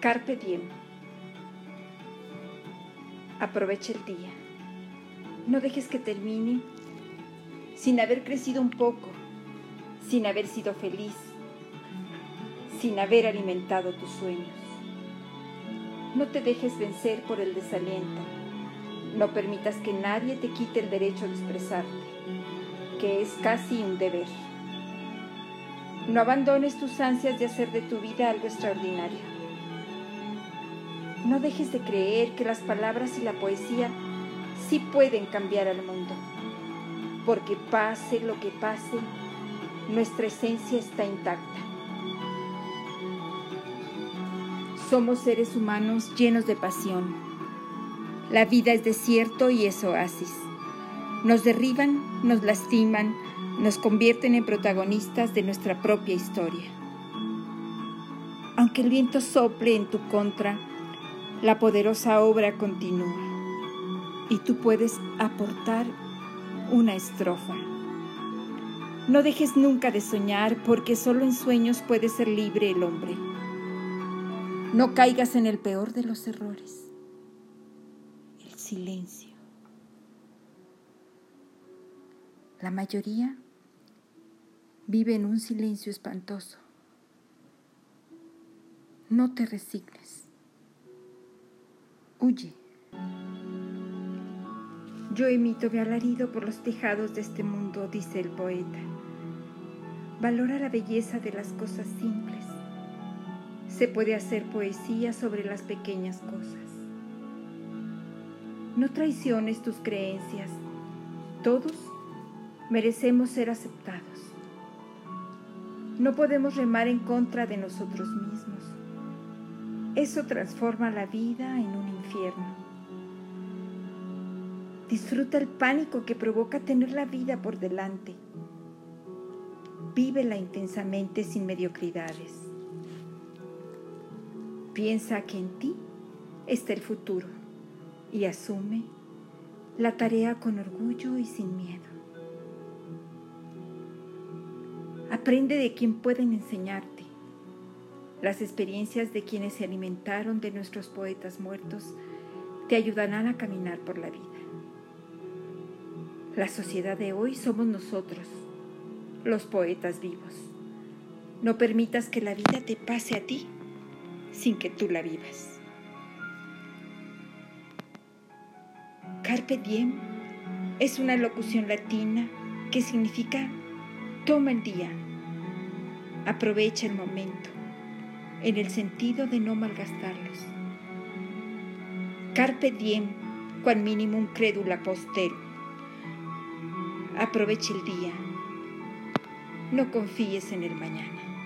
Carpe diem. Aprovecha el día. No dejes que termine sin haber crecido un poco, sin haber sido feliz, sin haber alimentado tus sueños. No te dejes vencer por el desaliento. No permitas que nadie te quite el derecho de expresarte, que es casi un deber. No abandones tus ansias de hacer de tu vida algo extraordinario. No dejes de creer que las palabras y la poesía sí pueden cambiar al mundo, porque pase lo que pase, nuestra esencia está intacta. Somos seres humanos llenos de pasión. La vida es desierto y es oasis. Nos derriban, nos lastiman, nos convierten en protagonistas de nuestra propia historia. Aunque el viento sople en tu contra, la poderosa obra continúa y tú puedes aportar una estrofa. No dejes nunca de soñar porque solo en sueños puede ser libre el hombre. No caigas en el peor de los errores, el silencio. La mayoría vive en un silencio espantoso. No te resignes. Huye. Yo emito mi alarido por los tejados de este mundo, dice el poeta. Valora la belleza de las cosas simples. Se puede hacer poesía sobre las pequeñas cosas. No traiciones tus creencias. Todos merecemos ser aceptados. No podemos remar en contra de nosotros mismos. Eso transforma la vida en un infierno. Disfruta el pánico que provoca tener la vida por delante. Vívela intensamente sin mediocridades. Piensa que en ti está el futuro y asume la tarea con orgullo y sin miedo. Aprende de quien pueden enseñarte. Las experiencias de quienes se alimentaron de nuestros poetas muertos te ayudarán a caminar por la vida. La sociedad de hoy somos nosotros, los poetas vivos. No permitas que la vida te pase a ti sin que tú la vivas. Carpe diem es una locución latina que significa toma el día, aprovecha el momento, en el sentido de no malgastarlos. Carpe diem, cual un crédula postero. Aprovecha el día, no confíes en el mañana.